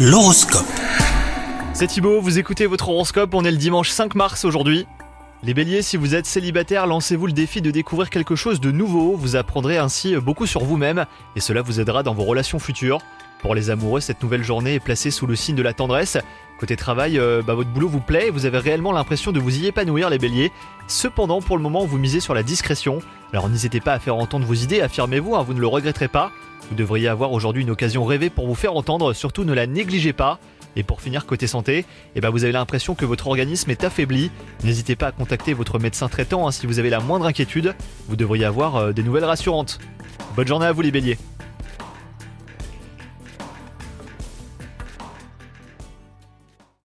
L'horoscope. C'est Thibaut, vous écoutez votre horoscope, on est le dimanche 5 mars aujourd'hui. Les béliers, si vous êtes célibataire, lancez-vous le défi de découvrir quelque chose de nouveau, vous apprendrez ainsi beaucoup sur vous-même et cela vous aidera dans vos relations futures. Pour les amoureux, cette nouvelle journée est placée sous le signe de la tendresse. Côté travail, euh, bah, votre boulot vous plaît et vous avez réellement l'impression de vous y épanouir les béliers. Cependant, pour le moment, vous misez sur la discrétion. Alors n'hésitez pas à faire entendre vos idées, affirmez-vous, hein, vous ne le regretterez pas. Vous devriez avoir aujourd'hui une occasion rêvée pour vous faire entendre, surtout ne la négligez pas. Et pour finir, côté santé, eh ben vous avez l'impression que votre organisme est affaibli. N'hésitez pas à contacter votre médecin traitant hein, si vous avez la moindre inquiétude. Vous devriez avoir euh, des nouvelles rassurantes. Bonne journée à vous les béliers